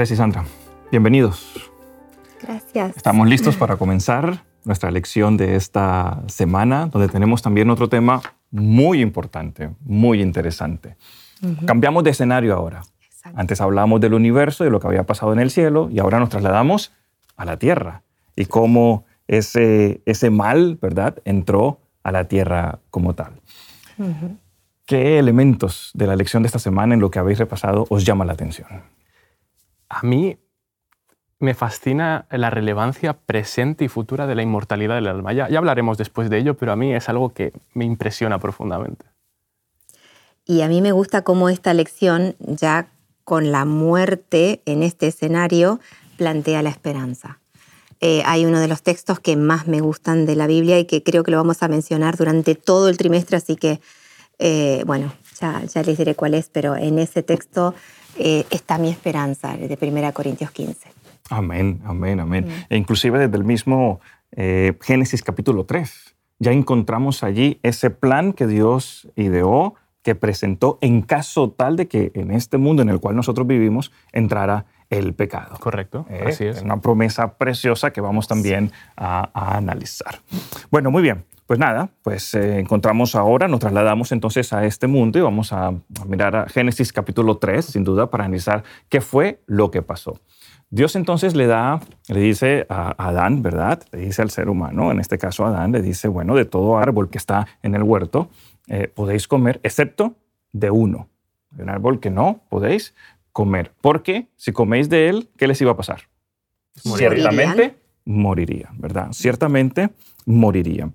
Andrés y Sandra, bienvenidos. Gracias. Estamos listos para comenzar nuestra lección de esta semana, donde tenemos también otro tema muy importante, muy interesante. Cambiamos de escenario ahora. Antes hablábamos del universo, de lo que había pasado en el cielo, y ahora nos trasladamos a la tierra y cómo ese, ese mal, ¿verdad?, entró a la tierra como tal. ¿Qué elementos de la lección de esta semana en lo que habéis repasado os llama la atención? A mí me fascina la relevancia presente y futura de la inmortalidad del alma. Ya, hablaremos después de ello, pero a mí es algo que me impresiona profundamente. Y a mí me gusta cómo esta lección, ya con la muerte en este escenario, plantea la esperanza. Eh, hay uno de los textos que más me gustan de la Biblia y que creo que lo vamos a mencionar durante todo el trimestre, así que, eh, bueno, ya, ya, les diré cuál es, pero en ese texto eh, está mi esperanza, de 1 Corintios 15. Amén, amén, amén. Mm. E inclusive desde el mismo Génesis capítulo 3, ya encontramos allí ese plan que Dios ideó, que presentó en caso tal de que en este mundo en el cual nosotros vivimos entrara el pecado. Correcto, ¿Eh? así es. Una promesa preciosa que vamos también a, analizar. Bueno, muy bien. Pues nada, pues eh, encontramos ahora, nos trasladamos entonces a este mundo y vamos a, mirar a Génesis capítulo 3, sin duda, para analizar qué fue lo que pasó. Dios entonces le da, le dice a Adán, ¿verdad? Le dice al ser humano, en este caso a Adán, le dice, bueno, de todo árbol que está en el huerto, eh, podéis comer, excepto de uno. De un árbol que no podéis comer. Porque si coméis de él, ¿qué les iba a pasar? Ciertamente moriría, ¿verdad? Ciertamente moriría.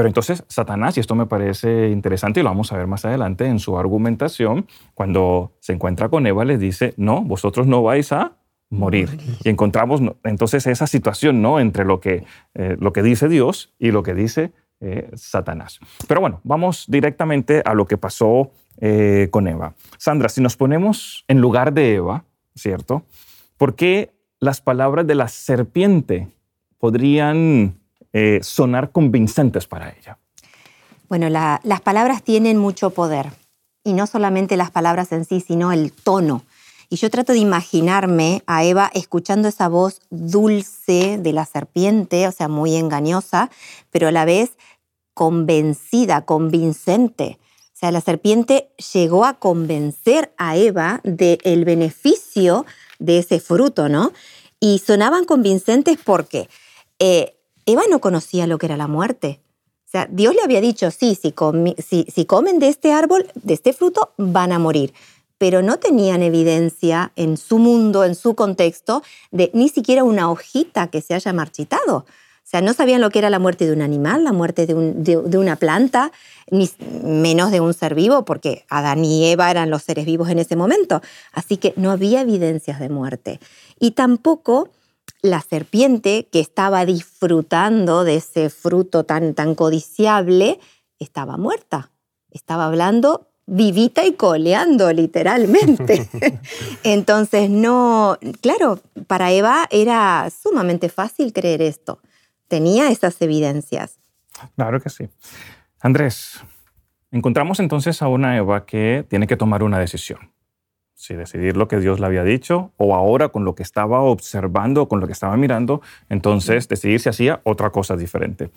Pero entonces Satanás, y esto me parece interesante y lo vamos a ver más adelante en su argumentación, cuando se encuentra con Eva, le dice, no, vosotros no vais a morir. Y encontramos entonces esa situación ¿no? entre lo que, eh, lo que dice Dios y lo que dice eh, Satanás. Pero bueno, vamos directamente a lo que pasó eh, con Eva. Sandra, si nos ponemos en lugar de Eva, ¿cierto? ¿Por qué las palabras de la serpiente podrían eh, sonar convincentes para ella? Bueno, las palabras tienen mucho poder. Y no solamente las palabras en sí, sino el tono. Y yo trato de imaginarme a Eva escuchando esa voz dulce de la serpiente, o sea, muy engañosa, pero a la vez convencida, convincente. O sea, la serpiente llegó a convencer a Eva del beneficio de ese fruto, ¿no? Y sonaban convincentes porque eh, Eva no conocía lo que era la muerte. O sea, Dios le había dicho, sí, si, comen de este árbol, de este fruto, van a morir. Pero no tenían evidencia en su mundo, en su contexto, de ni siquiera una hojita que se haya marchitado. O sea, no sabían lo que era la muerte de un animal, la muerte de, una planta, ni menos de un ser vivo, porque Adán y Eva eran los seres vivos en ese momento. Así que no había evidencias de muerte. Y tampoco la serpiente, que estaba disfrutando de ese fruto tan, tan codiciable, estaba muerta. Estaba hablando vivita y coleando, literalmente. Entonces, no, claro, para Eva era sumamente fácil creer esto tenía esas evidencias. Claro que sí. Andrés, encontramos entonces a una Eva que tiene que tomar una decisión. Si decidir lo que Dios le había dicho o ahora con lo que estaba observando, con lo que estaba mirando, entonces decidir si hacía otra cosa diferente.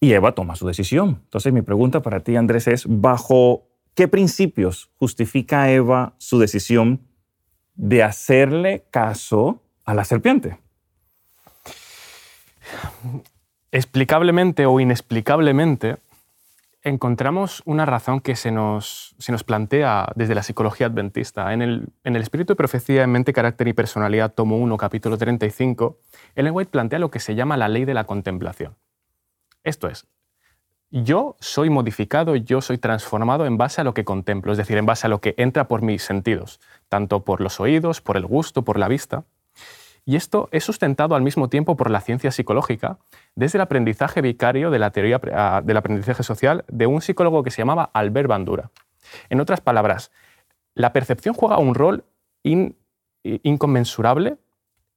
Y Eva toma su decisión. Entonces mi pregunta para ti, Andrés, es, ¿bajo qué principios justifica Eva su decisión de hacerle caso a la serpiente? explicablemente o inexplicablemente, encontramos una razón que se nos, se nos plantea desde la psicología adventista. En el, en el Espíritu de Profecía en Mente, Carácter y Personalidad, tomo 1, capítulo 35, Ellen White plantea lo que se llama la ley de la contemplación. Esto es, yo soy modificado, yo soy transformado en base a lo que contemplo, es decir, en base a lo que entra por mis sentidos, tanto por los oídos, por el gusto, por la vista. Y esto es sustentado al mismo tiempo por la ciencia psicológica desde el aprendizaje vicario de la teoría ah, del aprendizaje social de un psicólogo que se llamaba Albert Bandura. En otras palabras, la percepción juega un rol inconmensurable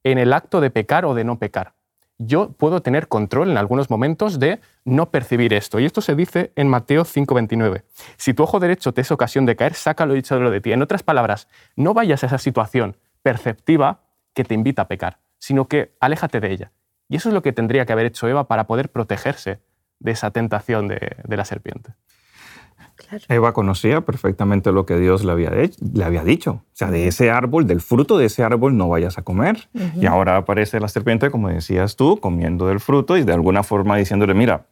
en el acto de pecar o de no pecar. Yo puedo tener control en algunos momentos de no percibir esto. Y esto se dice en Mateo 5:29. Si tu ojo derecho te es ocasión de caer, sácalo y échalo de ti. En otras palabras, no vayas a esa situación perceptiva que te invita a pecar, sino que aléjate de ella. Y eso es lo que tendría que haber hecho Eva para poder protegerse de esa tentación de, la serpiente. Eva conocía perfectamente lo que Dios le había, le había, dicho. O sea, de ese árbol, del fruto de ese árbol no vayas a comer. Y ahora aparece la serpiente, como decías tú, comiendo del fruto y de alguna forma diciéndole, mira,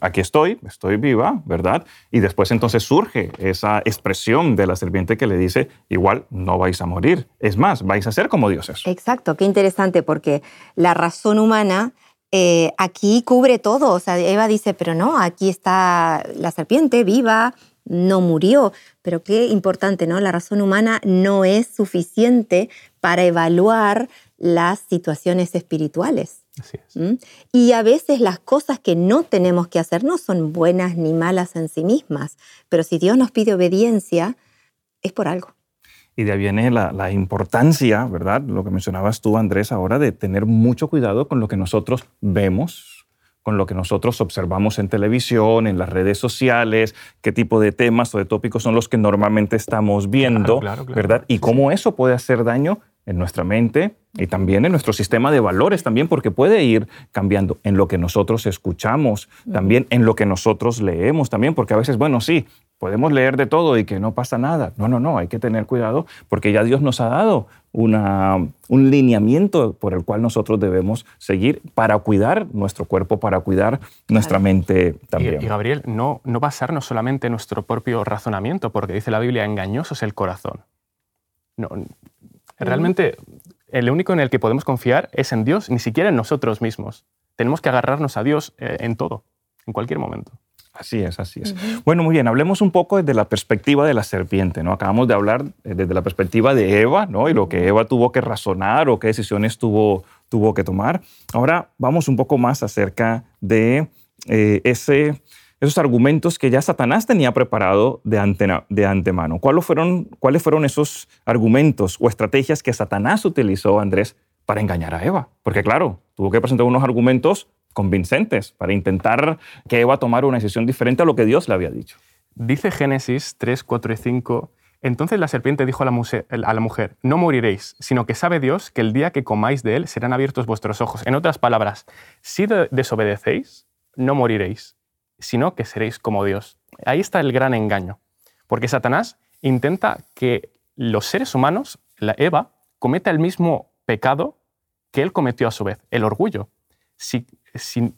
aquí estoy, estoy viva, ¿verdad? Y después entonces surge esa expresión de la serpiente que le dice, igual no vais a morir, es más, vais a ser como dioses. Exacto, qué interesante, porque la razón humana eh, aquí cubre todo. O sea, Eva dice, pero no, aquí está la serpiente viva, no murió. Pero qué importante, ¿no? La razón humana no es suficiente para evaluar las situaciones espirituales. ¿Mm? Y a veces las cosas que no tenemos que hacer no son buenas ni malas en sí mismas, pero si Dios nos pide obediencia, es por algo. Y de ahí viene la, importancia, ¿verdad? Lo que mencionabas tú, Andrés, ahora de tener mucho cuidado con lo que nosotros vemos, con lo que nosotros observamos en televisión, en las redes sociales, qué tipo de temas o de tópicos son los que normalmente estamos viendo, ¿verdad? Y cómo eso puede hacer daño en nuestra mente y también en nuestro sistema de valores también, porque puede ir cambiando en lo que nosotros escuchamos, también en lo que nosotros leemos también, porque a veces, bueno, sí, podemos leer de todo y que no pasa nada. No, no, no, hay que tener cuidado porque ya Dios nos ha dado una, un lineamiento por el cual nosotros debemos seguir para cuidar nuestro cuerpo, para cuidar nuestra mente también. Y, Gabriel, no, no basarnos solamente en nuestro propio razonamiento, porque dice la Biblia, engañoso es el corazón. No, Realmente, el único en el que podemos confiar es en Dios, ni siquiera en nosotros mismos. Tenemos que agarrarnos a Dios eh, en todo, en cualquier momento. Así es, así es. Bueno, muy bien, hablemos un poco desde la perspectiva de la serpiente, ¿no? Acabamos de hablar eh, desde la perspectiva de Eva, ¿no? Y lo que Eva tuvo que razonar o qué decisiones tuvo, tuvo que tomar. Ahora vamos un poco más acerca de eh, ese esos argumentos que ya Satanás tenía preparado de, antemano. ¿Cuáles fueron, ¿Cuáles fueron esos argumentos o estrategias que Satanás utilizó, Andrés, para engañar a Eva? Porque claro, tuvo que presentar unos argumentos convincentes para intentar que Eva tomara una decisión diferente a lo que Dios le había dicho. Dice Génesis 3, 4 y 5, entonces la serpiente dijo a la, mujer, no moriréis, sino que sabe Dios que el día que comáis de él serán abiertos vuestros ojos. En otras palabras, si desobedecéis, no moriréis sino que seréis como Dios. Ahí está el gran engaño, porque Satanás intenta que los seres humanos, la Eva, cometa el mismo pecado que él cometió a su vez, el orgullo. Si,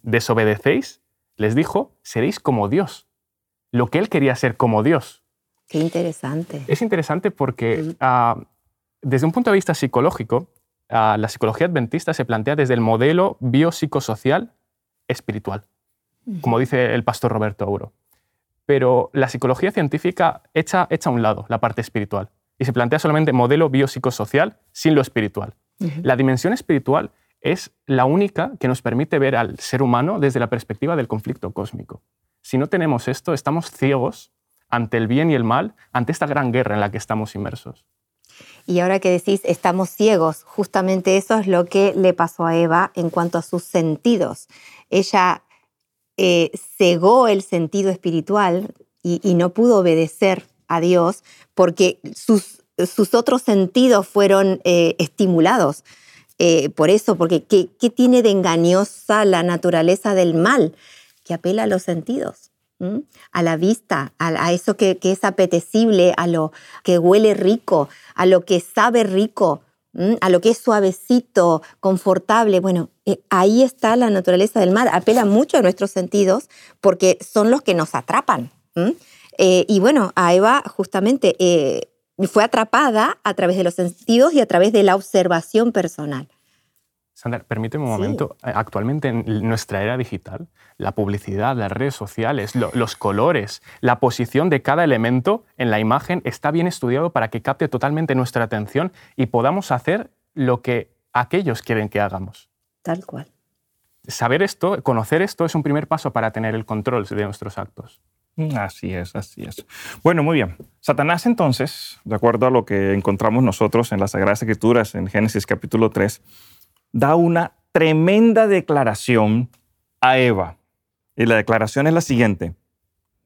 desobedecéis, les dijo, seréis como Dios. Lo que él quería ser como Dios. Qué interesante. Es interesante porque ah, desde un punto de vista psicológico, ah, la psicología adventista se plantea desde el modelo biopsicosocial espiritual como dice el pastor Roberto Auro. Pero la psicología científica echa, echa a un lado la parte espiritual y se plantea solamente modelo biopsicosocial sin lo espiritual. La dimensión espiritual es la única que nos permite ver al ser humano desde la perspectiva del conflicto cósmico. Si no tenemos esto, estamos ciegos ante el bien y el mal, ante esta gran guerra en la que estamos inmersos. Y ahora que decís, estamos ciegos, justamente eso es lo que le pasó a Eva en cuanto a sus sentidos. Ella eh, cegó el sentido espiritual y, no pudo obedecer a Dios porque sus, otros sentidos fueron eh, estimulados. Eh, por eso, porque ¿qué, tiene de engañosa la naturaleza del mal? Que apela a los sentidos, a la vista, a, eso que, es apetecible, a lo que huele rico, a lo que sabe rico, a lo que es suavecito, confortable. Bueno, eh, ahí está la naturaleza del mal. Apela mucho a nuestros sentidos porque son los que nos atrapan. Eh, y bueno, a Eva justamente eh, fue atrapada a través de los sentidos y a través de la observación personal. Sandra, permíteme un momento. Actualmente en nuestra era digital, la publicidad, las redes sociales, los colores, la posición de cada elemento en la imagen está bien estudiado para que capte totalmente nuestra atención y podamos hacer lo que aquellos quieren que hagamos. Tal cual. Saber esto, conocer esto es un primer paso para tener el control de nuestros actos. Así es, así es. Bueno, muy bien. Satanás entonces, de acuerdo a lo que encontramos nosotros en las Sagradas Escrituras, en Génesis capítulo 3, da una tremenda declaración a Eva. Y la declaración es la siguiente.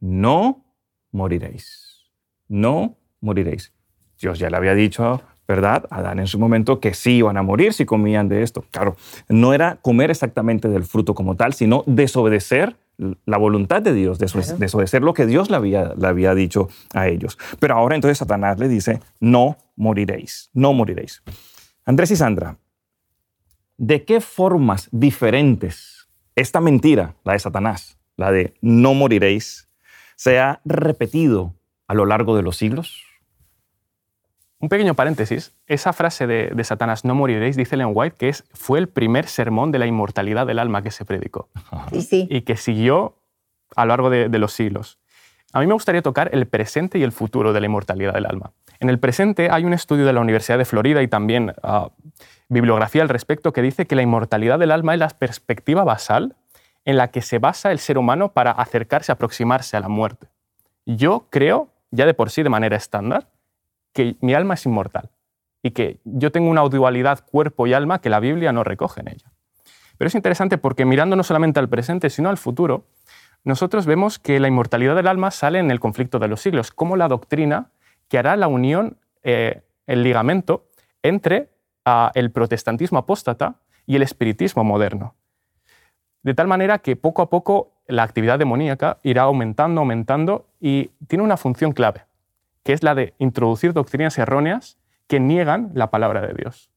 No moriréis. No moriréis. Dios ya le había dicho ¿verdad? Adán en su momento que sí iban a morir si comían de esto. Claro, no era comer exactamente del fruto como tal, sino desobedecer la voluntad de Dios, desobedecer lo que Dios le había, le había dicho a ellos. Pero ahora entonces Satanás le dice, no moriréis, no moriréis. Andrés y Sandra, ¿de qué formas diferentes esta mentira, la de Satanás, la de no moriréis, se ha repetido a lo largo de los siglos? Un pequeño paréntesis, esa frase de, Satanás, no moriréis, dice Ellen White, que es, fue el primer sermón de la inmortalidad del alma que se predicó. Y que siguió a lo largo de, los siglos. A mí me gustaría tocar el presente y el futuro de la inmortalidad del alma. En el presente hay un estudio de la Universidad de Florida y también ah, bibliografía al respecto que dice que la inmortalidad del alma es la perspectiva basal en la que se basa el ser humano para acercarse, aproximarse a la muerte. Yo creo, ya de por sí de manera estándar, que mi alma es inmortal y que yo tengo una dualidad cuerpo y alma que la Biblia no recoge en ella. Pero es interesante porque mirando no solamente al presente, sino al futuro, nosotros vemos que la inmortalidad del alma sale en el conflicto de los siglos, como la doctrina que hará la unión, eh, el ligamento entre ah, el protestantismo apóstata y el espiritismo moderno. De tal manera que poco a poco la actividad demoníaca irá aumentando, aumentando y tiene una función clave que es la de introducir doctrinas erróneas que niegan la palabra de Dios.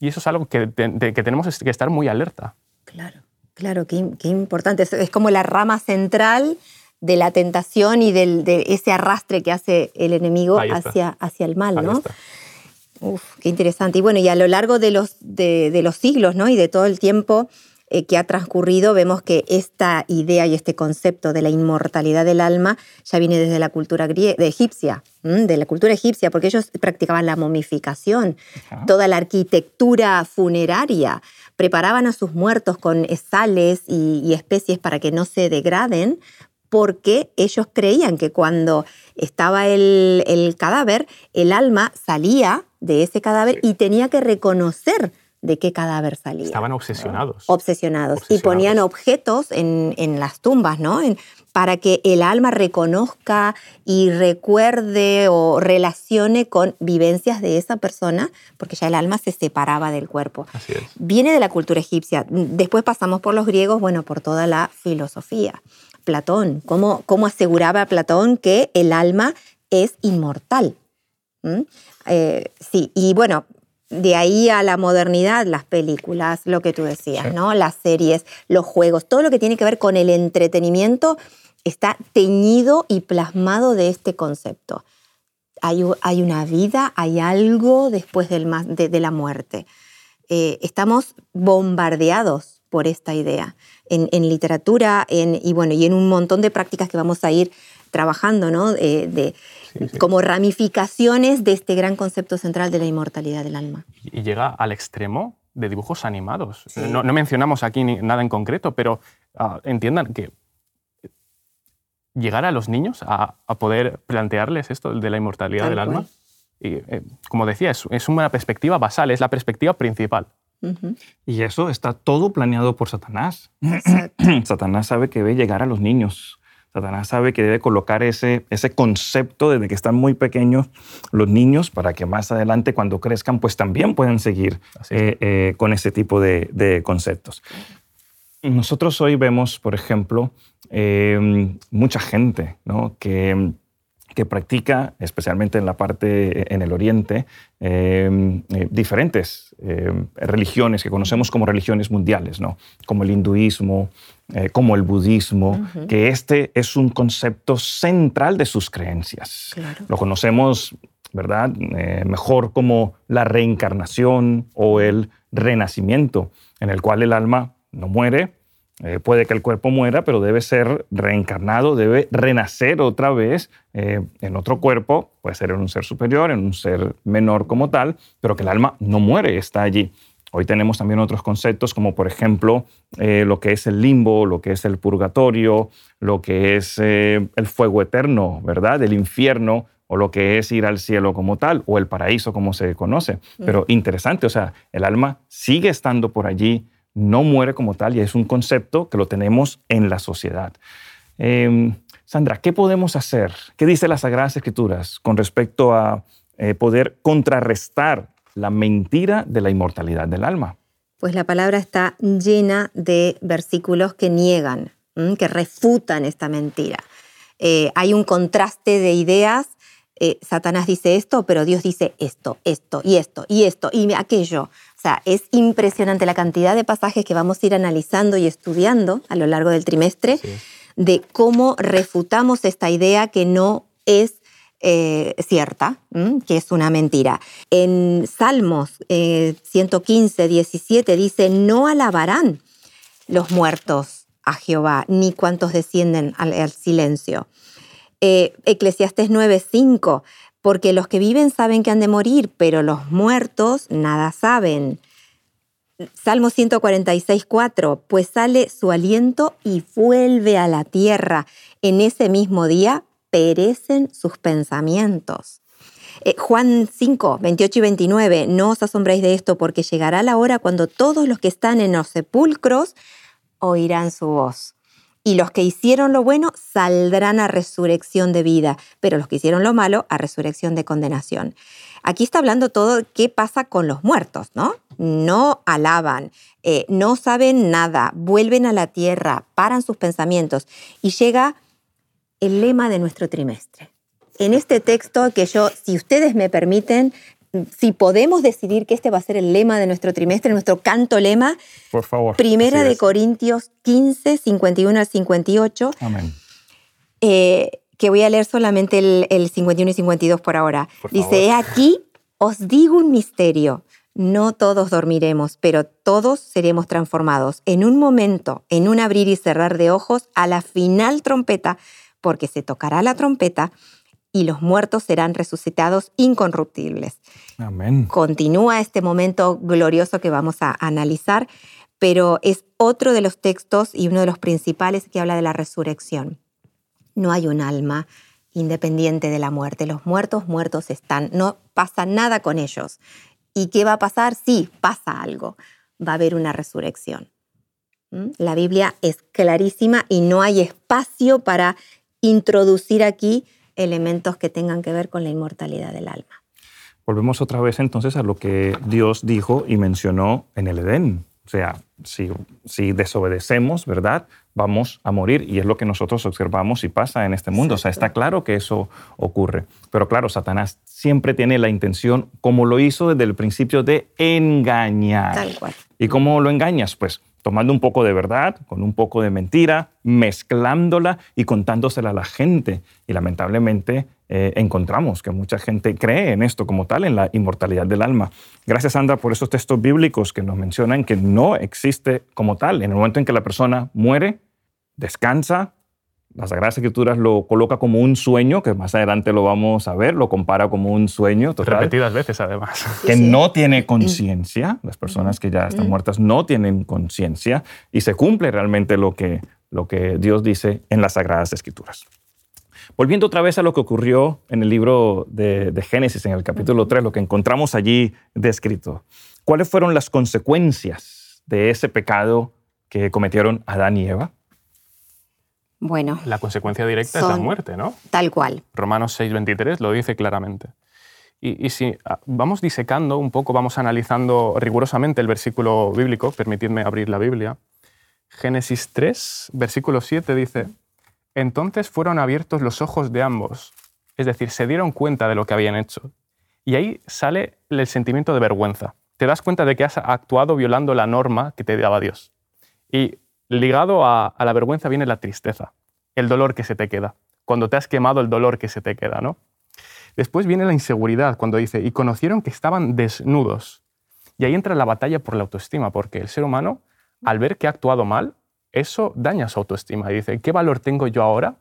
Y eso es algo que, que tenemos que estar muy alerta. Claro, claro, qué, importante. Es, como la rama central de la tentación y de ese arrastre que hace el enemigo hacia, hacia el mal, ¿no? Uf, qué interesante. Y bueno, y a lo largo de los, de, de los siglos, ¿no? Y de todo el tiempo, eh, que ha transcurrido, vemos que esta idea y este concepto de la inmortalidad del alma ya viene desde la cultura de egipcia, de la cultura egipcia, porque ellos practicaban la momificación, toda la arquitectura funeraria, preparaban a sus muertos con sales y, especies para que no se degraden, porque ellos creían que cuando estaba el, cadáver, el alma salía de ese cadáver y tenía que reconocer de qué cadáver salía. Estaban obsesionados. Obsesionados. Y ponían objetos en, las tumbas, ¿no? para que el alma reconozca y recuerde o relacione con vivencias de esa persona, porque ya el alma se separaba del cuerpo. Así es. Viene de la cultura egipcia. Después pasamos por los griegos, bueno, por toda la filosofía. Platón, ¿cómo, cómo aseguraba Platón que el alma es inmortal? ¿Mm? Eh, sí, y bueno, de ahí a la modernidad, las películas, lo que tú decías, ¿no? Las series, los juegos, todo lo que tiene que ver con el entretenimiento está teñido y plasmado de este concepto. Hay, hay una vida, hay algo después del, de, la muerte. Eh, estamos bombardeados por esta idea en, literatura en, y, bueno, y en un montón de prácticas que vamos a ir trabajando, ¿no? de, como ramificaciones de este gran concepto central de la inmortalidad del alma. Y llega al extremo de dibujos animados. No, mencionamos aquí nada en concreto, pero ah, entiendan que llegar a los niños a, poder plantearles esto de la inmortalidad del alma, y, eh, como decía, es, una perspectiva basal, es la perspectiva principal. Y eso está todo planeado por Satanás. Satanás sabe que ve llegar a los niños Satanás sabe que debe colocar ese, ese concepto desde que están muy pequeños los niños para que más adelante cuando crezcan pues también puedan seguir eh, eh, con ese tipo de, conceptos. Nosotros hoy vemos, por ejemplo, eh, mucha gente ¿no? que que practica, especialmente en la parte, eh, en el Oriente, em, eh, diferentes em, religiones que conocemos como religiones mundiales, ¿no? como el hinduismo, eh, como el budismo, que este es un concepto central de sus creencias. Lo conocemos, ¿verdad?, mejor como la reencarnación o el renacimiento, en el cual el alma no muere, eh, puede que el cuerpo muera, pero debe ser reencarnado, debe renacer otra vez eh, en otro cuerpo, puede ser en un ser superior, en un ser menor como tal, pero que el alma no muere, está allí. Hoy tenemos también otros conceptos como por ejemplo eh, lo que es el limbo, lo que es el purgatorio, lo que es el fuego eterno, ¿verdad? El infierno o lo que es ir al cielo como tal o el paraíso como se conoce. Pero interesante, o sea, el alma sigue estando por allí, no muere como tal y es un concepto que lo tenemos en la sociedad. Em, Sandra, ¿qué podemos hacer? ¿Qué dice las Sagradas Escrituras con respecto a eh, poder contrarrestar la mentira de la inmortalidad del alma? Pues la palabra está llena de versículos que niegan, que refutan esta mentira. Eh, hay un contraste de ideas. Eh, Satanás dice esto, pero Dios dice esto, esto y esto y esto y aquello. O sea, es impresionante la cantidad de pasajes que vamos a ir analizando y estudiando a lo largo del trimestre de cómo refutamos esta idea que no es eh, cierta, que es una mentira. En Salmos 115, 17 dice, no alabarán los muertos a Jehová, ni cuantos descienden al, silencio. Eh, Eclesiastes 9:5, porque los que viven saben que han de morir, pero los muertos nada saben. Salmo 146.4, pues sale su aliento y vuelve a la tierra. En ese mismo día perecen sus pensamientos. Eh, Juan 5, 28 y 29, no os asombréis de esto porque llegará la hora cuando todos los que están en los sepulcros oirán su voz. Y los que hicieron lo bueno saldrán a resurrección de vida, pero los que hicieron lo malo a resurrección de condenación. Aquí está hablando todo qué pasa con los muertos, ¿no? No alaban, eh, no saben nada, vuelven a la tierra, paran sus pensamientos y llega el lema de nuestro trimestre. En este texto que yo, si ustedes me permiten, si podemos decidir que este va a ser el lema de nuestro trimestre, nuestro canto lema, por favor. Primera de Corintios 15, 51 al 58. Amén. Eh, que voy a leer solamente el, 51 y 52 por ahora. Dice, aquí os digo un misterio. No todos dormiremos, pero todos seremos transformados en un momento, en un abrir y cerrar de ojos, a la final trompeta, porque se tocará la trompeta y los muertos serán resucitados incorruptibles. Amén. Continúa este momento glorioso que vamos a analizar, pero es otro de los textos y uno de los principales que habla de la resurrección. No hay un alma independiente de la muerte. Los muertos muertos están. No pasa nada con ellos. ¿Y qué va a pasar? Sí, pasa algo. Va a haber una resurrección. ¿Mm? La Biblia es clarísima y no hay espacio para introducir aquí elementos que tengan que ver con la inmortalidad del alma. Volvemos otra vez entonces a lo que Dios dijo y mencionó en el Edén. O sea, si, si, desobedecemos, ¿verdad? Vamos a morir. Y es lo que nosotros observamos y pasa en este mundo. O sea, está claro que eso ocurre. Pero claro, Satanás siempre tiene la intención, como lo hizo desde el principio, de engañar. Tal cual. ¿Y cómo lo engañas? Pues tomando un poco de verdad, con un poco de mentira, mezclándola y contándosela a la gente. Y lamentablemente eh, encontramos que mucha gente cree en esto como tal, en la inmortalidad del alma. Gracias, Sandra, por esos textos bíblicos que nos mencionan que no existe como tal. En el momento en que la persona muere, descansa, las Sagradas Escrituras lo coloca como un sueño, que más adelante lo vamos a ver, lo compara como un sueño. Total, Repetidas veces, además. Que no tiene conciencia, las personas que ya están mm. muertas no tienen conciencia, y se cumple realmente lo que, lo que Dios dice en las Sagradas Escrituras. Volviendo otra vez a lo que ocurrió en el libro de, de Génesis, en el capítulo 3, lo que encontramos allí descrito. ¿Cuáles fueron las consecuencias de ese pecado que cometieron Adán y Eva? Bueno. La consecuencia directa es la muerte, ¿no? Tal cual. Romanos 6:23 lo dice claramente. Y, si ah, vamos disecando un poco, vamos analizando rigurosamente el versículo bíblico, permitidme abrir la Biblia. Génesis 3, versículo 7 dice, entonces fueron abiertos los ojos de ambos, es decir, se dieron cuenta de lo que habían hecho. Y ahí sale el sentimiento de vergüenza. Te das cuenta de que has actuado violando la norma que te daba Dios. Y ligado a, la vergüenza viene la tristeza, el dolor que se te queda. Cuando te has quemado, el dolor que se te queda, ¿no? Después viene la inseguridad, cuando dice, y conocieron que estaban desnudos. Y ahí entra la batalla por la autoestima, porque el ser humano, al ver que ha actuado mal, eso daña su autoestima. Y dice, ¿qué valor tengo yo ahora?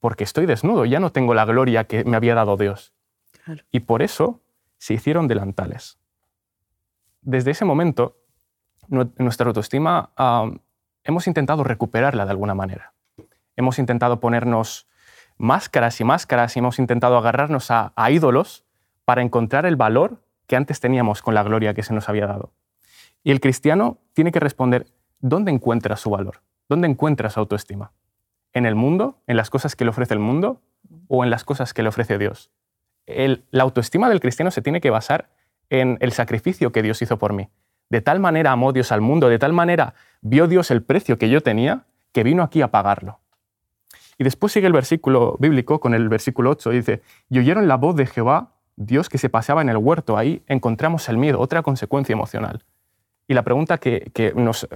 Porque estoy desnudo, ya no tengo la gloria que me había dado Dios. Y por eso se hicieron delantales. Desde ese momento, nuestra autoestima hemos intentado recuperarla de alguna manera. Hemos intentado ponernos máscaras y máscaras y hemos intentado agarrarnos a, ídolos para encontrar el valor que antes teníamos con la gloria que se nos había dado. Y el cristiano tiene que responder, ¿dónde encuentra su valor? ¿Dónde encuentra su autoestima? ¿En el mundo? ¿En las cosas que le ofrece el mundo? ¿O en las cosas que le ofrece Dios? la autoestima del cristiano se tiene que basar en el sacrificio que Dios hizo por mí. De tal manera amó Dios al mundo, de tal manera vio Dios el precio que yo tenía, que vino aquí a pagarlo. Y después sigue el versículo bíblico con el versículo 8, dice, y oyeron la voz de Jehová, Dios que se paseaba en el huerto. Ahí encontramos el miedo, otra consecuencia emocional. Y la pregunta que,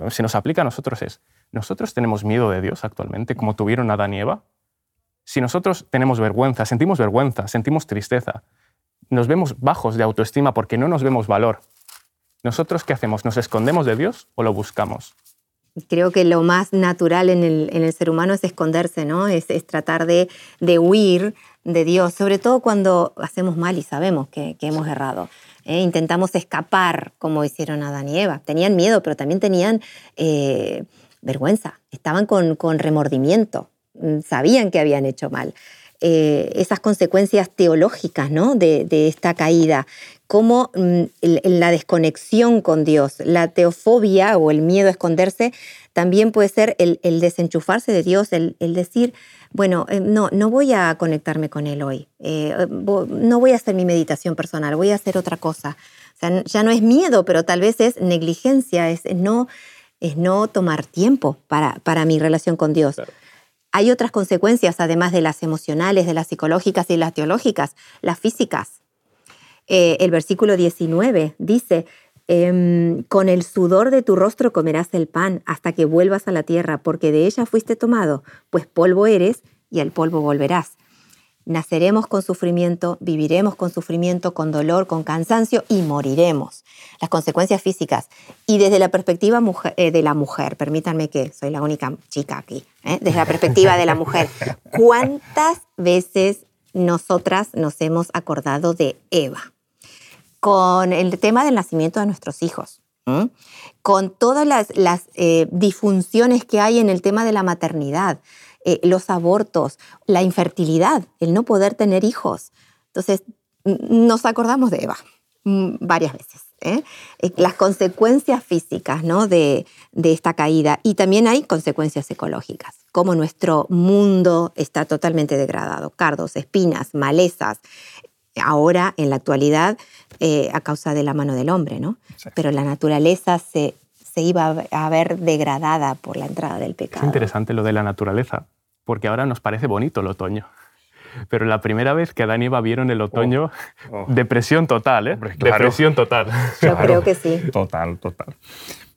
se nos aplica a nosotros es, ¿nosotros tenemos miedo de Dios actualmente como tuvieron Adán y Eva? Si nosotros tenemos vergüenza, sentimos vergüenza, sentimos tristeza, nos vemos bajos de autoestima porque no nos vemos valor, ¿nosotros qué hacemos? ¿Nos escondemos de Dios o lo buscamos? Creo que lo más natural en el, ser humano es esconderse, ¿no? Es, tratar de, huir de Dios, sobre todo cuando hacemos mal y sabemos que, hemos errado. ¿eh? Intentamos escapar como hicieron Adán y Eva. Tenían miedo, pero también tenían eh, vergüenza, estaban con, remordimiento, mm, sabían que habían hecho mal. Eh, esas consecuencias teológicas ¿no? de, esta caída, como mm, la desconexión con Dios, la teofobia o el miedo a esconderse, también puede ser el, desenchufarse de Dios, el, decir, bueno, eh, no, no voy a conectarme con Él hoy, eh, no voy a hacer mi meditación personal, voy a hacer otra cosa. O sea, ya no es miedo, pero tal vez es negligencia, es no, es no tomar tiempo para, para mi relación con Dios. Hay otras consecuencias, además de las emocionales, de las psicológicas y las teológicas, las físicas. Eh, el versículo 19 dice, em, con el sudor de tu rostro comerás el pan hasta que vuelvas a la tierra, porque de ella fuiste tomado, pues polvo eres y al polvo volverás. Naceremos con sufrimiento, viviremos con sufrimiento, con dolor, con cansancio y moriremos. Las consecuencias físicas. Y desde la perspectiva eh, de la mujer, permítanme que soy la única chica aquí, ¿eh? desde la perspectiva de la mujer, ¿cuántas veces nosotras nos hemos acordado de Eva? Con el tema del nacimiento de nuestros hijos, con todas las, eh, disfunciones que hay en el tema de la maternidad, eh, los abortos, la infertilidad, el no poder tener hijos. Entonces, nos acordamos de Eva varias veces. ¿eh? Las consecuencias físicas ¿no? de, de esta caída y también hay consecuencias ecológicas, como nuestro mundo está totalmente degradado, cardos, espinas, malezas, ahora en la actualidad eh, a causa de la mano del hombre, ¿no? Pero la naturaleza se, se iba a ver degradada por la entrada del pecado. Es interesante lo de la naturaleza, porque ahora nos parece bonito el otoño. Pero la primera vez que Adán y Eva vieron el otoño, oh, oh. depresión total, ¿eh? Depresión total. Yo creo que sí. Total, total.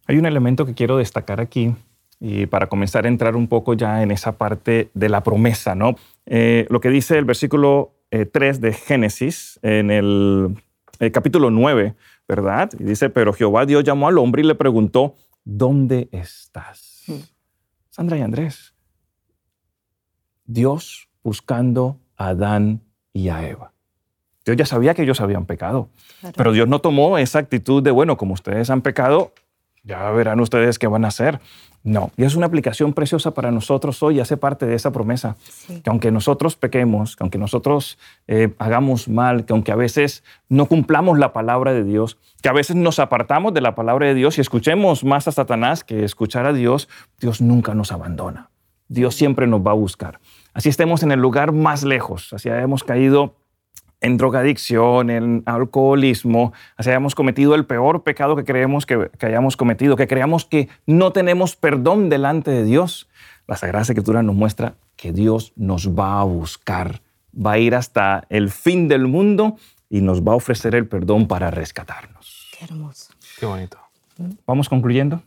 Hay un elemento que quiero destacar aquí y para comenzar a entrar un poco ya en esa parte de la promesa, ¿no? Eh, lo que dice el versículo 3 eh, de Génesis, en el, capítulo 9, ¿verdad? Y dice, pero Jehová Dios llamó al hombre y le preguntó, ¿dónde estás? Hmm. Sandra y Andrés, Dios buscando a Adán y a Eva. Dios ya sabía que ellos habían pecado, pero Dios no tomó esa actitud de, bueno, como ustedes han pecado, ya verán ustedes qué van a hacer. No, y es una aplicación preciosa para nosotros hoy, hace parte de esa promesa, que aunque nosotros pequemos, que aunque nosotros eh, hagamos mal, que aunque a veces no cumplamos la palabra de Dios, que a veces nos apartamos de la palabra de Dios y escuchemos más a Satanás que escuchar a Dios, Dios nunca nos abandona. Dios siempre nos va a buscar. Así estemos en el lugar más lejos, así hemos caído en drogadicción, en alcoholismo, así hayamos cometido el peor pecado que creemos que, hayamos cometido, que creamos que no tenemos perdón delante de Dios, la Sagrada Escritura nos muestra que Dios nos va a buscar, va a ir hasta el fin del mundo y nos va a ofrecer el perdón para rescatarnos. Qué hermoso. Qué bonito. ¿Vamos concluyendo?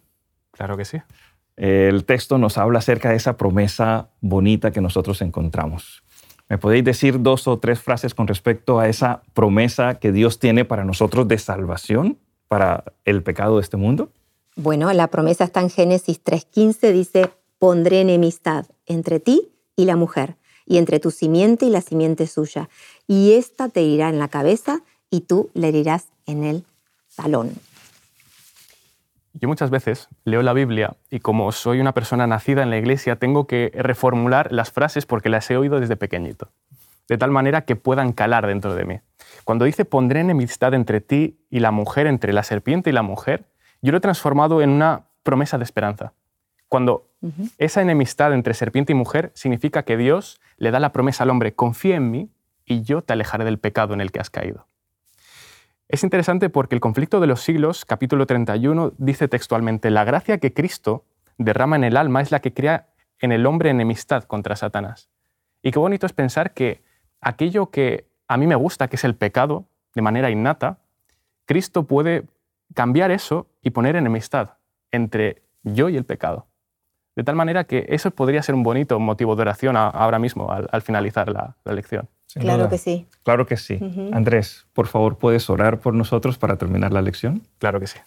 Claro que sí. El texto nos habla acerca de esa promesa bonita que nosotros encontramos. ¿Me podéis decir dos o tres frases con respecto a esa promesa que Dios tiene para nosotros de salvación para el pecado de este mundo? Bueno, la promesa está en Génesis 3.15, dice, pondré enemistad entre ti y la mujer, y entre tu simiente y la simiente suya, y ésta te irá en la cabeza y tú le herirás en el talón. Yo muchas veces leo la Biblia y como soy una persona nacida en la iglesia, tengo que reformular las frases porque las he oído desde pequeñito, de tal manera que puedan calar dentro de mí. Cuando dice pondré enemistad entre ti y la mujer, entre la serpiente y la mujer, yo lo he transformado en una promesa de esperanza. Cuando esa enemistad entre serpiente y mujer significa que Dios le da la promesa al hombre, confía en mí, y yo te alejaré del pecado en el que has caído. Es interesante porque el conflicto de los siglos, capítulo 31, dice textualmente, la gracia que Cristo derrama en el alma es la que crea en el hombre enemistad contra Satanás. Y qué bonito es pensar que aquello que a mí me gusta, que es el pecado, de manera innata, Cristo puede cambiar eso y poner enemistad entre yo y el pecado. De tal manera que eso podría ser un bonito motivo de oración ahora mismo, al, finalizar la, lección. Claro que sí. Claro que sí. Andrés, por favor, ¿puedes orar por nosotros para terminar la lección? Claro que sí.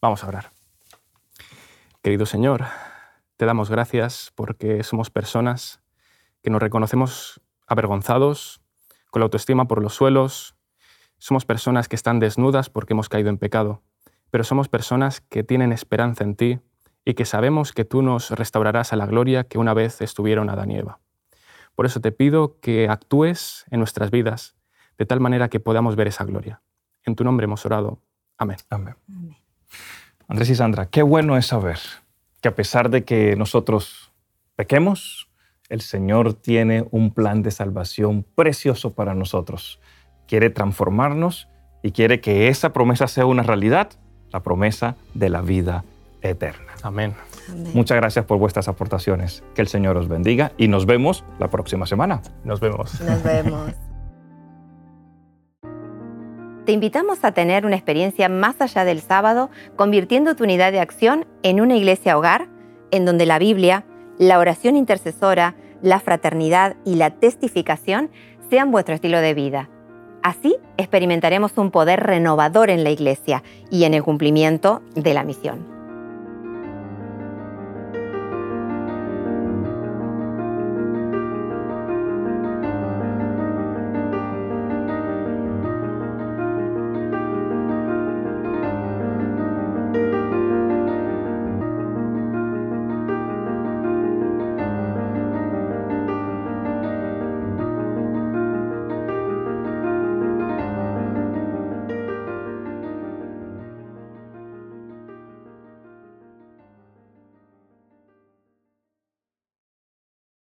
Vamos a orar. Querido Señor, te damos gracias porque somos personas que nos reconocemos avergonzados, con la autoestima por los suelos. Somos personas que están desnudas porque hemos caído en pecado, pero somos personas que tienen esperanza en ti y que sabemos que tú nos restaurarás a la gloria que una vez estuvieron Adán y Eva. Por eso te pido que actúes en nuestras vidas de tal manera que podamos ver esa gloria. En tu nombre hemos orado. Amén. Amén. Andrés y Sandra, qué bueno es saber que a pesar de que nosotros pequemos, el Señor tiene un plan de salvación precioso para nosotros. Quiere transformarnos y quiere que esa promesa sea una realidad, la promesa de la vida eterna. Amén. Muchas gracias por vuestras aportaciones. Que el Señor os bendiga y nos vemos la próxima semana. Nos vemos. Nos vemos. Te invitamos a tener una experiencia más allá del sábado, convirtiendo tu unidad de acción en una iglesia hogar, en donde la Biblia, la oración intercesora, la fraternidad y la testificación sean vuestro estilo de vida. Así experimentaremos un poder renovador en la iglesia y en el cumplimiento de la misión.